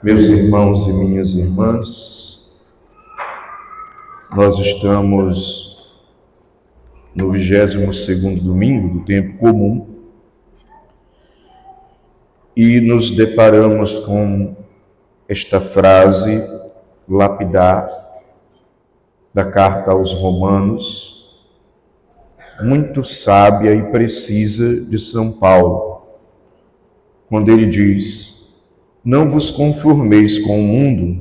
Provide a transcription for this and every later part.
Meus irmãos e minhas irmãs, nós estamos no 22 domingo do tempo comum e nos deparamos com esta frase lapidar da carta aos Romanos, muito sábia e precisa de São Paulo, quando ele diz: Não vos conformeis com o mundo,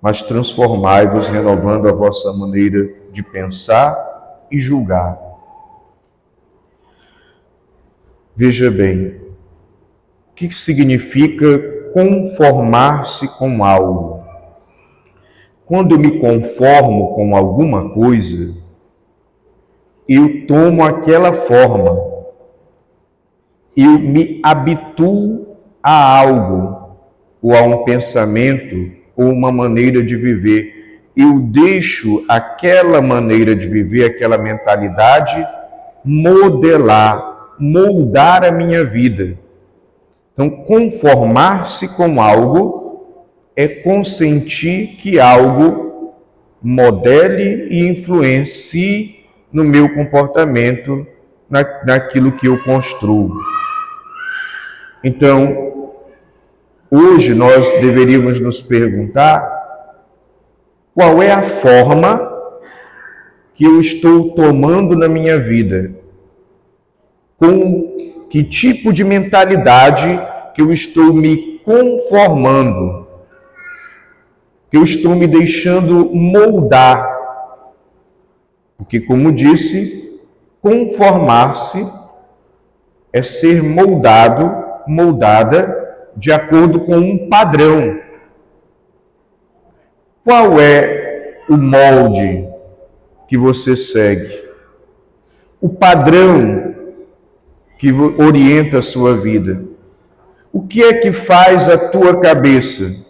mas transformai-vos renovando a vossa maneira de pensar e julgar. Veja bem, o que significa conformar-se com algo? Quando eu me conformo com alguma coisa, eu tomo aquela forma, eu me habituo a algo, ou a um pensamento, ou uma maneira de viver. Eu deixo aquela maneira de viver, aquela mentalidade modelar, moldar a minha vida. Então, conformar-se com algo é consentir que algo modele e influencie no meu comportamento, na, naquilo que eu construo. Então, hoje nós deveríamos nos perguntar qual é a forma que eu estou tomando na minha vida, com que tipo de mentalidade que eu estou me conformando, que eu estou me deixando moldar. Porque, como disse, conformar-se é ser moldado, moldada de acordo com um padrão. Qual é o molde que você segue? O padrão que orienta a sua vida? O que é que faz a tua cabeça?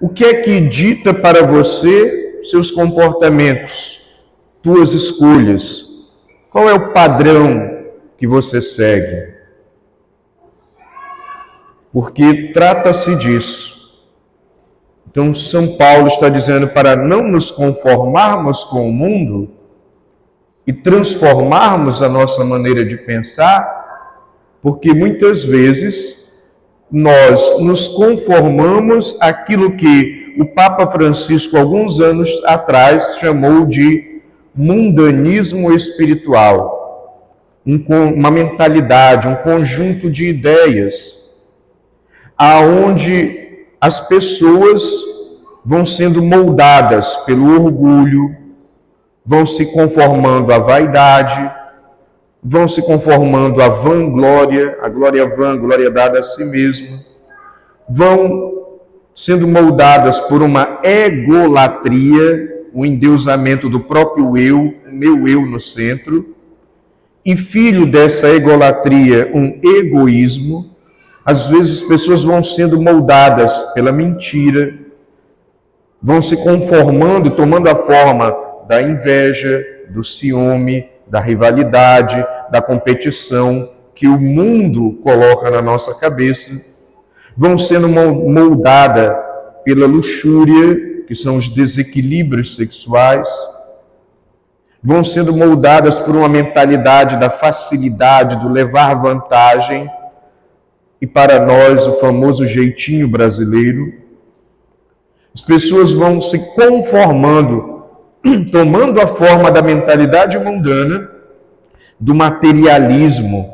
O que é que dita para você seus comportamentos, tuas escolhas? Qual é o padrão que você segue? Porque trata-se disso. Então, São Paulo está dizendo para não nos conformarmos com o mundo, e transformarmos a nossa maneira de pensar, porque muitas vezes nós nos conformamos aquilo que o Papa Francisco, alguns anos atrás, chamou de mundanismo espiritual. uma mentalidade, um conjunto de ideias, aonde as pessoas vão sendo moldadas pelo orgulho, vão se conformando à vaidade, vão se conformando à vanglória, a glória vã, glória dada a si mesmo, vão sendo moldadas por uma egolatria, o endeusamento do próprio eu, o meu eu no centro, e filho dessa egolatria, um egoísmo, às vezes as pessoas vão sendo moldadas pela mentira, vão se conformando, tomando a forma da inveja, do ciúme, da rivalidade, da competição que o mundo coloca na nossa cabeça, vão sendo moldada pela luxúria, que são os desequilíbrios sexuais, vão sendo moldadas por uma mentalidade da facilidade, do levar vantagem, e para nós o famoso jeitinho brasileiro. As pessoas vão se conformando tomando a forma da mentalidade mundana, do materialismo,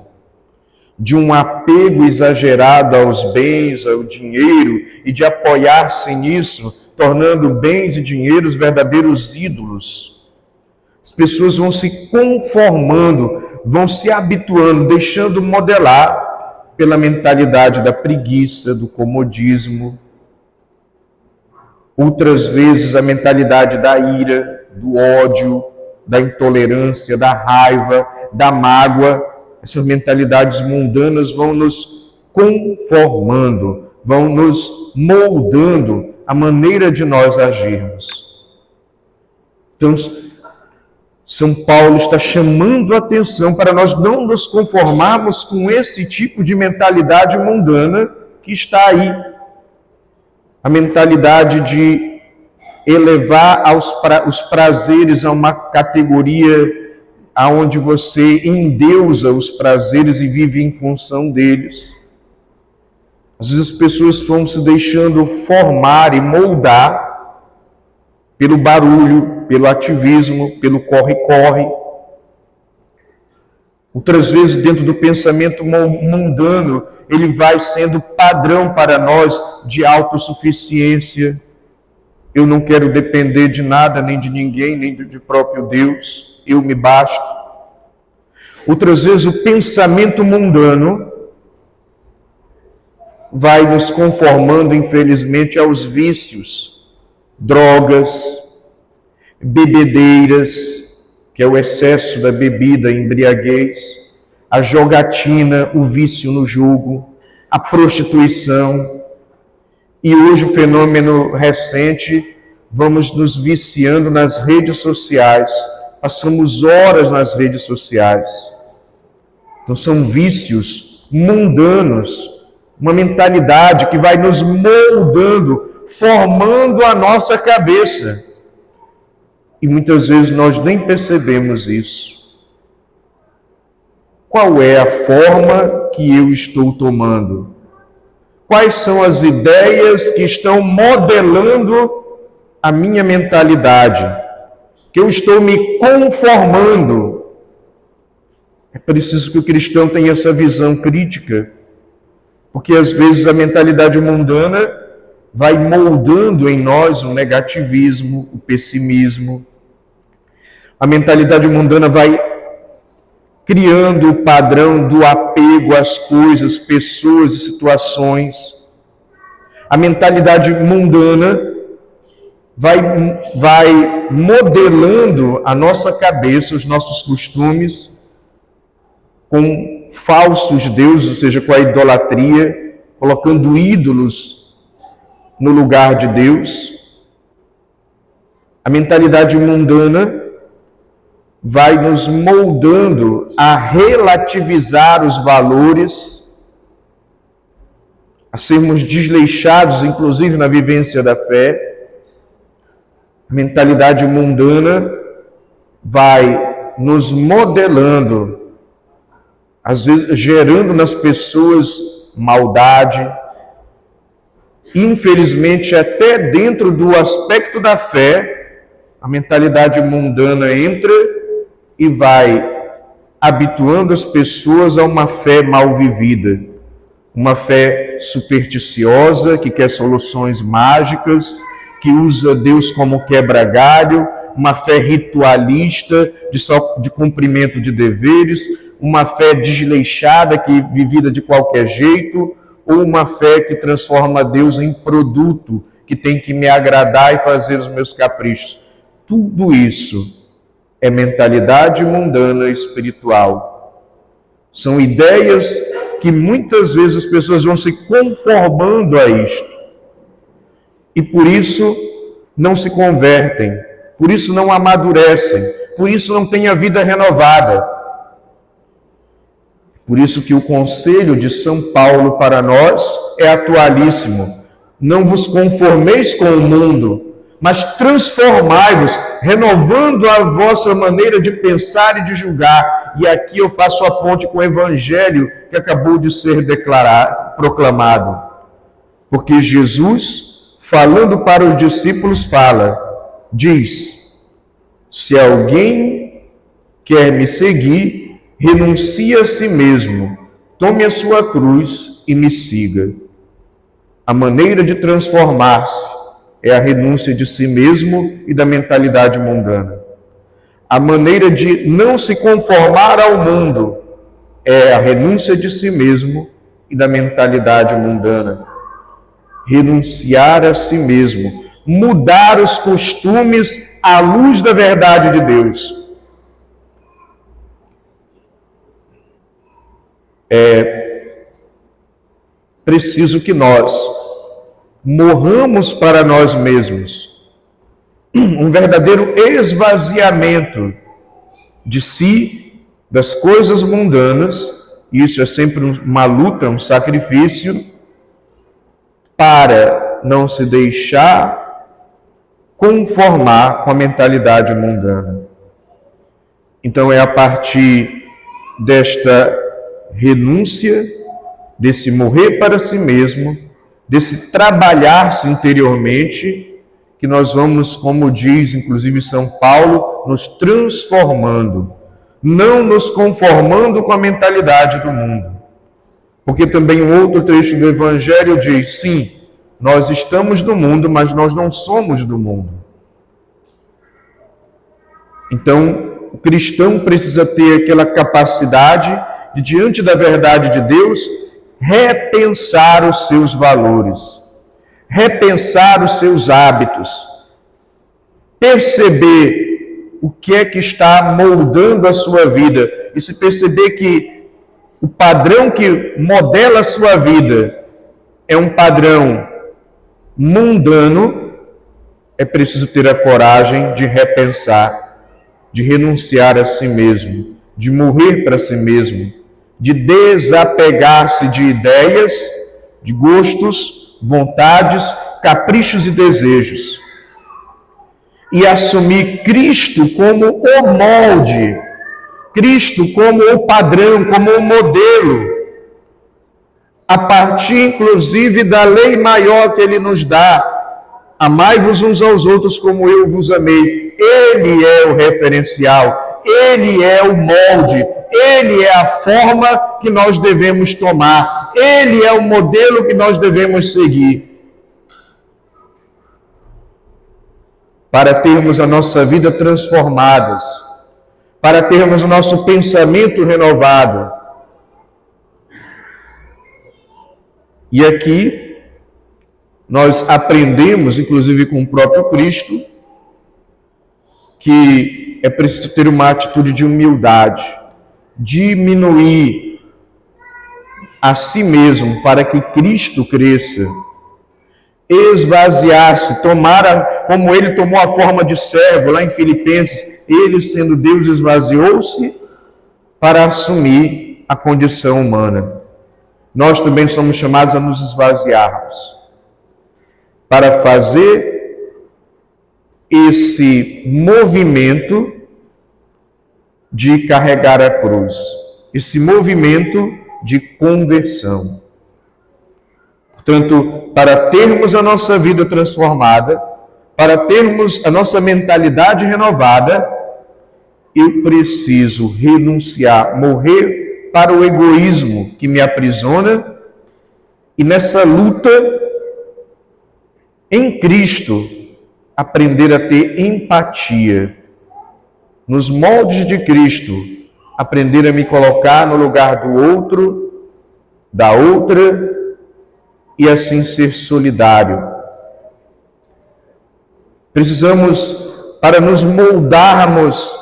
de um apego exagerado aos bens, ao dinheiro e de apoiar-se nisso, tornando bens e dinheiros verdadeiros ídolos. As pessoas vão se conformando, vão se habituando, deixando modelar pela mentalidade da preguiça, do comodismo. Outras vezes a mentalidade da ira, do ódio, da intolerância, da raiva, da mágoa. Essas mentalidades mundanas vão nos conformando, vão nos moldando a maneira de nós agirmos. Então, São Paulo está chamando a atenção para nós não nos conformarmos com esse tipo de mentalidade mundana que está aí, a mentalidade de elevar pra, os prazeres a uma categoria aonde você endeusa os prazeres e vive em função deles. Às vezes as pessoas vão se deixando formar e moldar pelo barulho, pelo ativismo, pelo corre-corre. Outras vezes, dentro do pensamento mundano, ele vai sendo padrão para nós de autossuficiência. Eu não quero depender de nada, nem de ninguém, nem de próprio Deus. Eu me basto. Outras vezes, o pensamento mundano vai nos conformando, infelizmente, aos vícios, drogas, bebedeiras, que é o excesso da bebida, embriaguez a jogatina, o vício no jogo, a prostituição. E hoje o fenômeno recente, vamos nos viciando nas redes sociais, passamos horas nas redes sociais. Então são vícios mundanos, uma mentalidade que vai nos moldando, formando a nossa cabeça. E muitas vezes nós nem percebemos isso. Qual é a forma que eu estou tomando? Quais são as ideias que estão modelando a minha mentalidade? Que eu estou me conformando? É preciso que o cristão tenha essa visão crítica, porque às vezes a mentalidade mundana vai moldando em nós o negativismo, o pessimismo. A mentalidade mundana vai criando o padrão do apego às coisas, pessoas e situações. A mentalidade mundana vai, vai modelando a nossa cabeça, os nossos costumes, com falsos deuses, ou seja, com a idolatria, colocando ídolos no lugar de Deus. A mentalidade mundana vai nos moldando a relativizar os valores, a sermos desleixados, inclusive na vivência da fé. A mentalidade mundana vai nos modelando, às vezes gerando nas pessoas maldade, infelizmente até dentro do aspecto da fé, a mentalidade mundana entra e vai habituando as pessoas a uma fé mal vivida, uma fé supersticiosa que quer soluções mágicas, que usa Deus como quebra-galho, uma fé ritualista de, só, de cumprimento de deveres, uma fé desleixada que vivida de qualquer jeito, ou uma fé que transforma Deus em produto que tem que me agradar e fazer os meus caprichos. Tudo isso é mentalidade mundana espiritual. São ideias que muitas vezes as pessoas vão se conformando a isto. E por isso não se convertem, por isso não amadurecem, por isso não têm a vida renovada. Por isso que o conselho de São Paulo para nós é atualíssimo. Não vos conformeis com o mundo, mas transformai-vos, renovando a vossa maneira de pensar e de julgar. E aqui eu faço a ponte com o evangelho que acabou de ser declarado, proclamado. Porque Jesus, falando para os discípulos, fala, diz: Se alguém quer me seguir, renuncie a si mesmo, tome a sua cruz e me siga. A maneira de transformar-se é a renúncia de si mesmo e da mentalidade mundana. A maneira de não se conformar ao mundo é a renúncia de si mesmo e da mentalidade mundana. Renunciar a si mesmo, mudar os costumes à luz da verdade de Deus. É preciso que nós morramos para nós mesmos. Um verdadeiro esvaziamento de si, das coisas mundanas, isso é sempre uma luta, um sacrifício, para não se deixar conformar com a mentalidade mundana. Então é a partir desta renúncia, desse morrer para si mesmo, desse trabalhar-se interiormente, que nós vamos, como diz inclusive São Paulo, nos transformando, não nos conformando com a mentalidade do mundo. Porque também um outro trecho do Evangelho diz: sim, nós estamos no mundo, mas nós não somos do mundo. Então, o cristão precisa ter aquela capacidade de, diante da verdade de Deus, repensar os seus valores, repensar os seus hábitos, perceber o que é que está moldando a sua vida e se perceber que o padrão que modela a sua vida é um padrão mundano, é preciso ter a coragem de repensar, de renunciar a si mesmo, de morrer para si mesmo, de desapegar-se de ideias, de gostos, vontades, caprichos e desejos, e assumir Cristo como o molde, Cristo como o padrão, como o modelo a partir inclusive da lei maior que ele nos dá. Amai-vos uns aos outros como eu vos amei. Ele é o referencial, ele é o molde, ele é a forma que nós devemos tomar, ele é o modelo que nós devemos seguir. Para termos a nossa vida transformadas, para termos o nosso pensamento renovado, E aqui nós aprendemos, inclusive com o próprio Cristo, que é preciso ter uma atitude de humildade, diminuir a si mesmo para que Cristo cresça, esvaziar-se, tomar como ele tomou a forma de servo lá em Filipenses, ele sendo Deus esvaziou-se para assumir a condição humana. Nós também somos chamados a nos esvaziarmos para fazer esse movimento de carregar a cruz, esse movimento de conversão. Portanto, para termos a nossa vida transformada, para termos a nossa mentalidade renovada, eu preciso renunciar, morrer para o egoísmo que me aprisiona e nessa luta em Cristo aprender a ter empatia. Nos moldes de Cristo, aprender a me colocar no lugar do outro, da outra e assim ser solidário. Precisamos, para nos moldarmos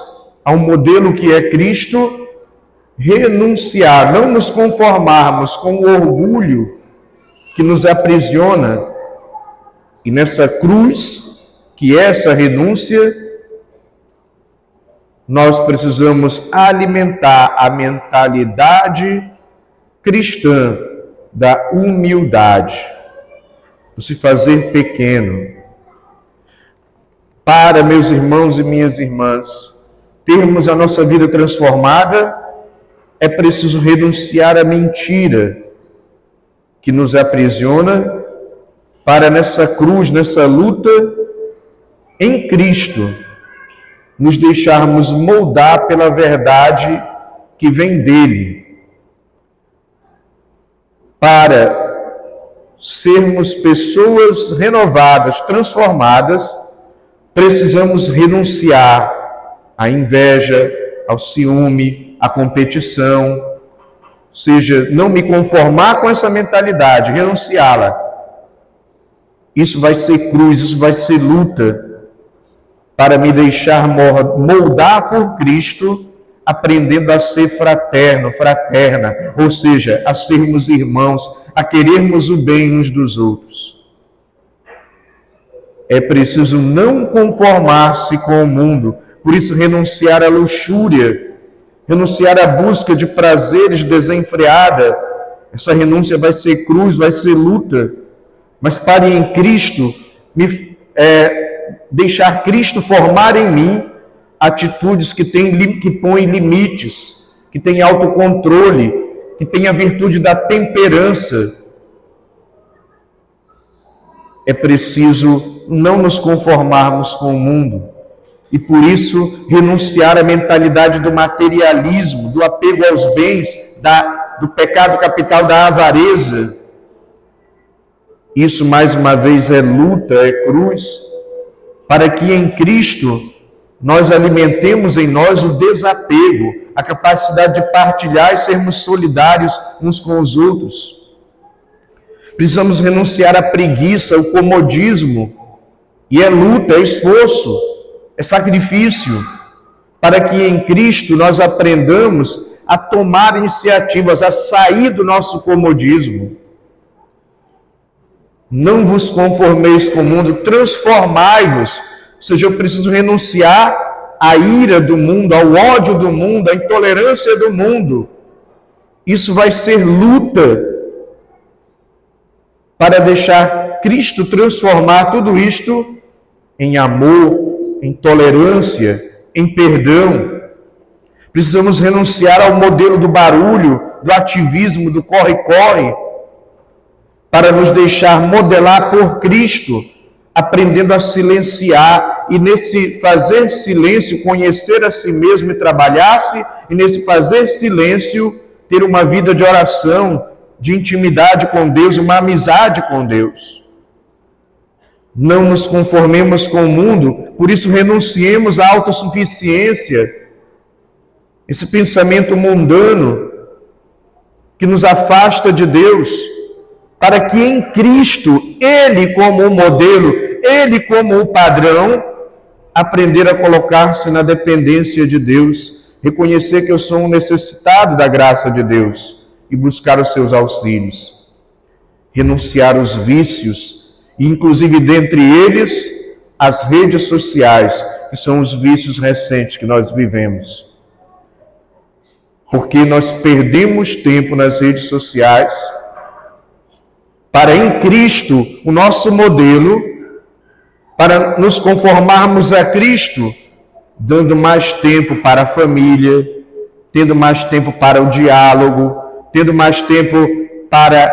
ao modelo que é Cristo, renunciar, não nos conformarmos com o orgulho que nos aprisiona. E nessa cruz, que é essa renúncia, nós precisamos alimentar a mentalidade cristã da humildade, do se fazer pequeno. Para, meus irmãos e minhas irmãs, termos a nossa vida transformada, é preciso renunciar à mentira que nos aprisiona para nessa cruz, nessa luta em Cristo, nos deixarmos moldar pela verdade que vem dele, para sermos pessoas renovadas, transformadas, precisamos renunciar à inveja, ao ciúme, a competição, ou seja, não me conformar com essa mentalidade, renunciá-la. Isso vai ser cruz, isso vai ser luta para me deixar moldar por Cristo, aprendendo a ser fraterno, fraterna, ou seja, a sermos irmãos, a querermos o bem uns dos outros. É preciso não conformar-se com o mundo, por isso renunciar à luxúria, renunciar à busca de prazeres desenfreada. Essa renúncia vai ser cruz, vai ser luta, mas para em Cristo me, é, deixar Cristo formar em mim atitudes que, tem, que põem limites, que têm autocontrole, que têm a virtude da temperança. É preciso não nos conformarmos com o mundo e por isso renunciar à mentalidade do materialismo, do apego aos bens, da, do pecado capital da avareza. Isso mais uma vez é luta, é cruz, para que em Cristo nós alimentemos em nós o desapego, a capacidade de partilhar e sermos solidários uns com os outros. Precisamos renunciar à preguiça, ao comodismo, e é luta, é esforço, é sacrifício, para que em Cristo nós aprendamos a tomar iniciativas, a sair do nosso comodismo. Não vos conformeis com o mundo, transformai-vos ou seja, eu preciso renunciar à ira do mundo, ao ódio do mundo, à intolerância do mundo. Isso vai ser luta para deixar Cristo transformar tudo isto em amor, em tolerância, em perdão. Precisamos renunciar ao modelo do barulho, do ativismo, do corre-corre, para nos deixar modelar por Cristo aprendendo a silenciar e nesse fazer silêncio conhecer a si mesmo e trabalhar-se, e nesse fazer silêncio ter uma vida de oração, de intimidade com Deus, uma amizade com Deus. Não nos conformemos com o mundo, por isso renunciemos à autossuficiência, esse pensamento mundano que nos afasta de Deus, para que em Cristo, Ele como o modelo, ele, como o padrão, aprender a colocar-se na dependência de Deus, reconhecer que eu sou um necessitado da graça de Deus e buscar os seus auxílios, renunciar os vícios, inclusive dentre eles as redes sociais, que são os vícios recentes que nós vivemos. Porque nós perdemos tempo nas redes sociais para em Cristo, o nosso modelo, para nos conformarmos a Cristo, dando mais tempo para a família, tendo mais tempo para o diálogo, tendo mais tempo para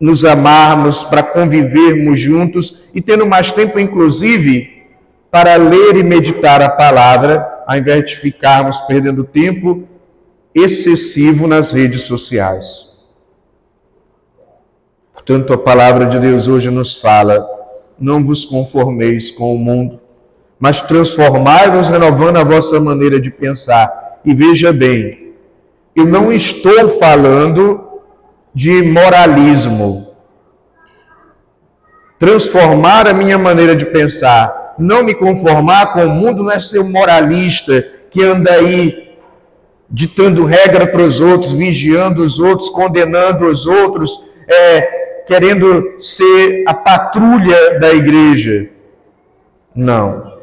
nos amarmos, para convivermos juntos e tendo mais tempo, inclusive, para ler e meditar a palavra, ao invés de ficarmos perdendo tempo excessivo nas redes sociais. Portanto, a palavra de Deus hoje nos fala não vos conformeis com o mundo, mas transformai-vos renovando a vossa maneira de pensar. E veja bem, eu não estou falando de moralismo. Transformar a minha maneira de pensar, não me conformar com o mundo, não é ser um moralista que anda aí ditando regra para os outros, vigiando os outros, condenando os outros, é, querendo ser a patrulha da igreja. Não.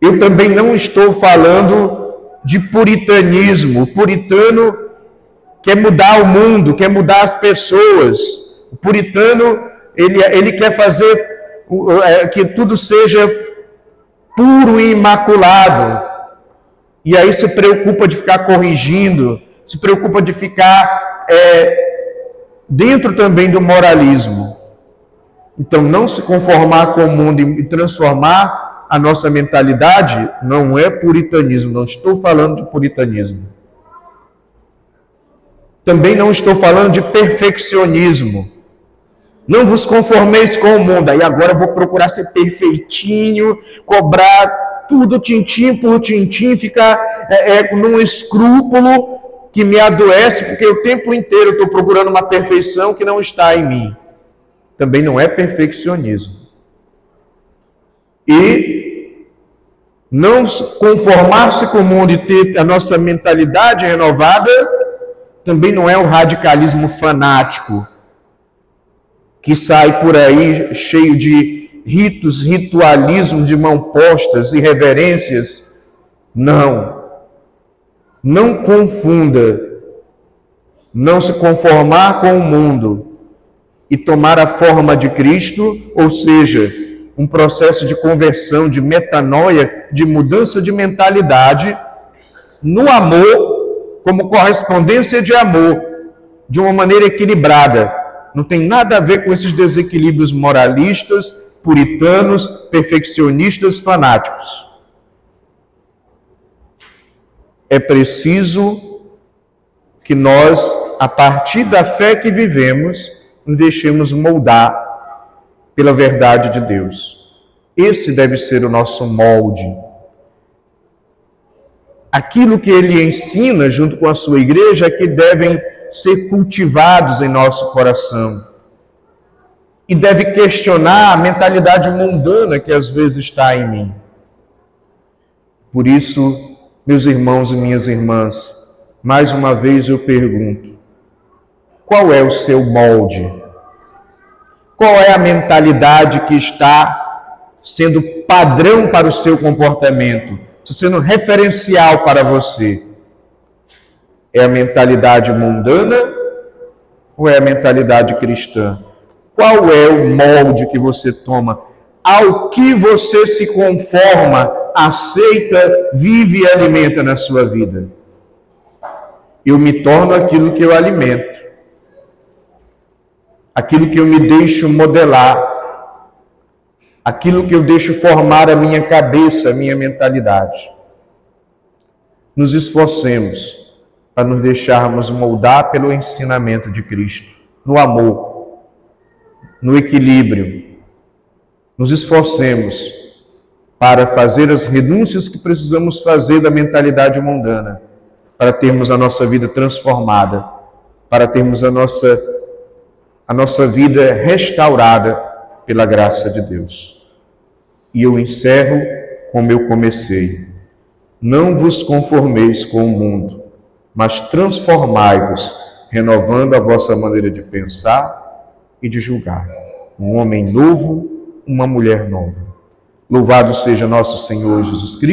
Eu também não estou falando de puritanismo. O puritano quer mudar o mundo, quer mudar as pessoas. O puritano, ele, ele quer fazer é, que tudo seja puro e imaculado. E aí se preocupa de ficar corrigindo, se preocupa de ficar é, dentro também do moralismo. Então, não se conformar com o mundo e transformar a nossa mentalidade não é puritanismo, não estou falando de puritanismo. Também não estou falando de perfeccionismo. Não vos conformeis com o mundo. Aí agora eu vou procurar ser perfeitinho, cobrar tudo tintim por tintim, ficar é, é, num escrúpulo que me adoece porque o tempo inteiro estou procurando uma perfeição que não está em mim. Também não é perfeccionismo. E não conformar-se com o mundo e ter a nossa mentalidade renovada também não é um radicalismo fanático que sai por aí cheio de ritos, ritualismo de mão postas e reverências. Não. Não confunda não se conformar com o mundo e tomar a forma de Cristo, ou seja, um processo de conversão, de metanoia, de mudança de mentalidade, no amor, como correspondência de amor, de uma maneira equilibrada. Não tem nada a ver com esses desequilíbrios moralistas, puritanos, perfeccionistas, fanáticos. É preciso que nós, a partir da fé que vivemos, nos deixemos moldar pela verdade de Deus. Esse deve ser o nosso molde. Aquilo que ele ensina junto com a sua igreja é que devem ser cultivados em nosso coração. E deve questionar a mentalidade mundana que às vezes está em mim. Por isso, meus irmãos e minhas irmãs, mais uma vez eu pergunto: qual é o seu molde? Qual é a mentalidade que está sendo padrão para o seu comportamento, sendo referencial para você? É a mentalidade mundana ou é a mentalidade cristã? Qual é o molde que você toma? Ao que você se conforma, aceita, vive e alimenta na sua vida? Eu me torno aquilo que eu alimento aquilo que eu me deixo modelar, aquilo que eu deixo formar a minha cabeça, a minha mentalidade. Nos esforcemos para nos deixarmos moldar pelo ensinamento de Cristo, no amor, no equilíbrio. Nos esforcemos para fazer as renúncias que precisamos fazer da mentalidade mundana, para termos a nossa vida transformada, para termos a nossa a nossa vida restaurada pela graça de Deus. E eu encerro como eu comecei. Não vos conformeis com o mundo, mas transformai-vos, renovando a vossa maneira de pensar e de julgar. Um homem novo, uma mulher nova. Louvado seja nosso Senhor Jesus Cristo